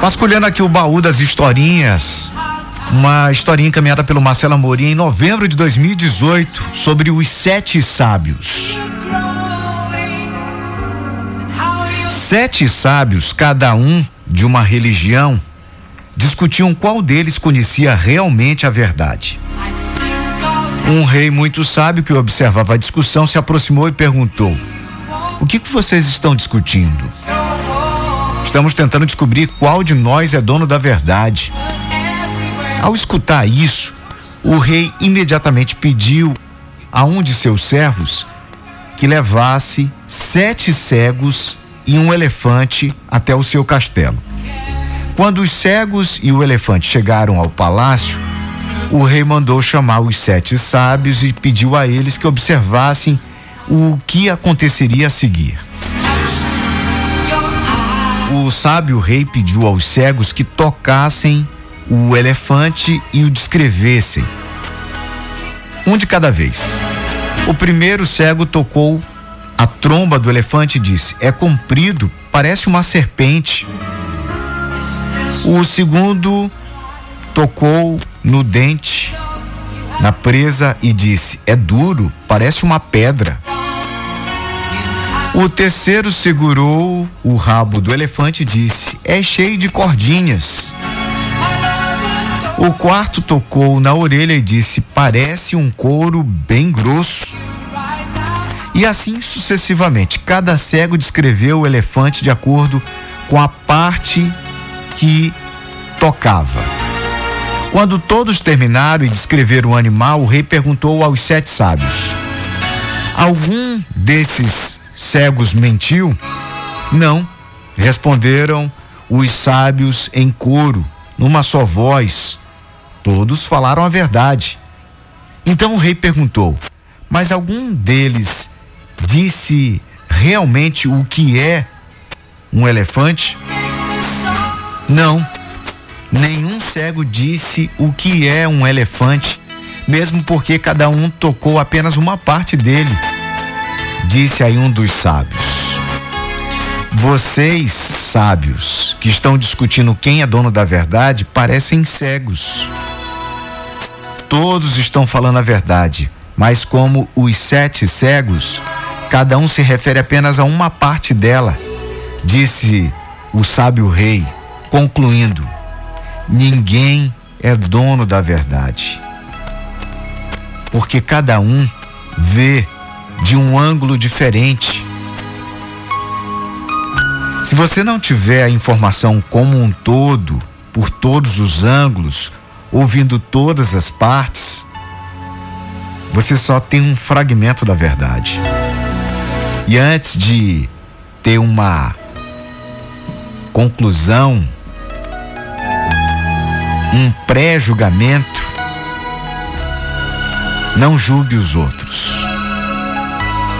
Vasculhando aqui o baú das historinhas. Uma historinha encaminhada pelo Marcelo Amorim em novembro de 2018 sobre os sete sábios. Sete sábios, cada um de uma religião, discutiam qual deles conhecia realmente a verdade. Um rei muito sábio que observava a discussão se aproximou e perguntou: O que, que vocês estão discutindo? Estamos tentando descobrir qual de nós é dono da verdade. Ao escutar isso, o rei imediatamente pediu a um de seus servos que levasse sete cegos e um elefante até o seu castelo. Quando os cegos e o elefante chegaram ao palácio, o rei mandou chamar os sete sábios e pediu a eles que observassem o que aconteceria a seguir. O sábio rei pediu aos cegos que tocassem o elefante e o descrevessem. Um de cada vez. O primeiro cego tocou a tromba do elefante e disse: É comprido, parece uma serpente. O segundo tocou no dente, na presa e disse: É duro, parece uma pedra. O terceiro segurou o rabo do elefante e disse: É cheio de cordinhas. O quarto tocou na orelha e disse: Parece um couro bem grosso. E assim sucessivamente. Cada cego descreveu o elefante de acordo com a parte que tocava. Quando todos terminaram e descreveram o animal, o rei perguntou aos sete sábios: Algum desses cegos mentiu? Não, responderam os sábios em coro, numa só voz. Todos falaram a verdade. Então o rei perguntou: Mas algum deles disse realmente o que é um elefante? Não. Nenhum cego disse o que é um elefante, mesmo porque cada um tocou apenas uma parte dele. Disse aí um dos sábios. Vocês, sábios, que estão discutindo quem é dono da verdade, parecem cegos. Todos estão falando a verdade, mas como os sete cegos, cada um se refere apenas a uma parte dela, disse o sábio rei, concluindo: ninguém é dono da verdade, porque cada um vê de um ângulo diferente. Se você não tiver a informação como um todo, por todos os ângulos, ouvindo todas as partes, você só tem um fragmento da verdade. E antes de ter uma conclusão, um pré-julgamento, não julgue os outros.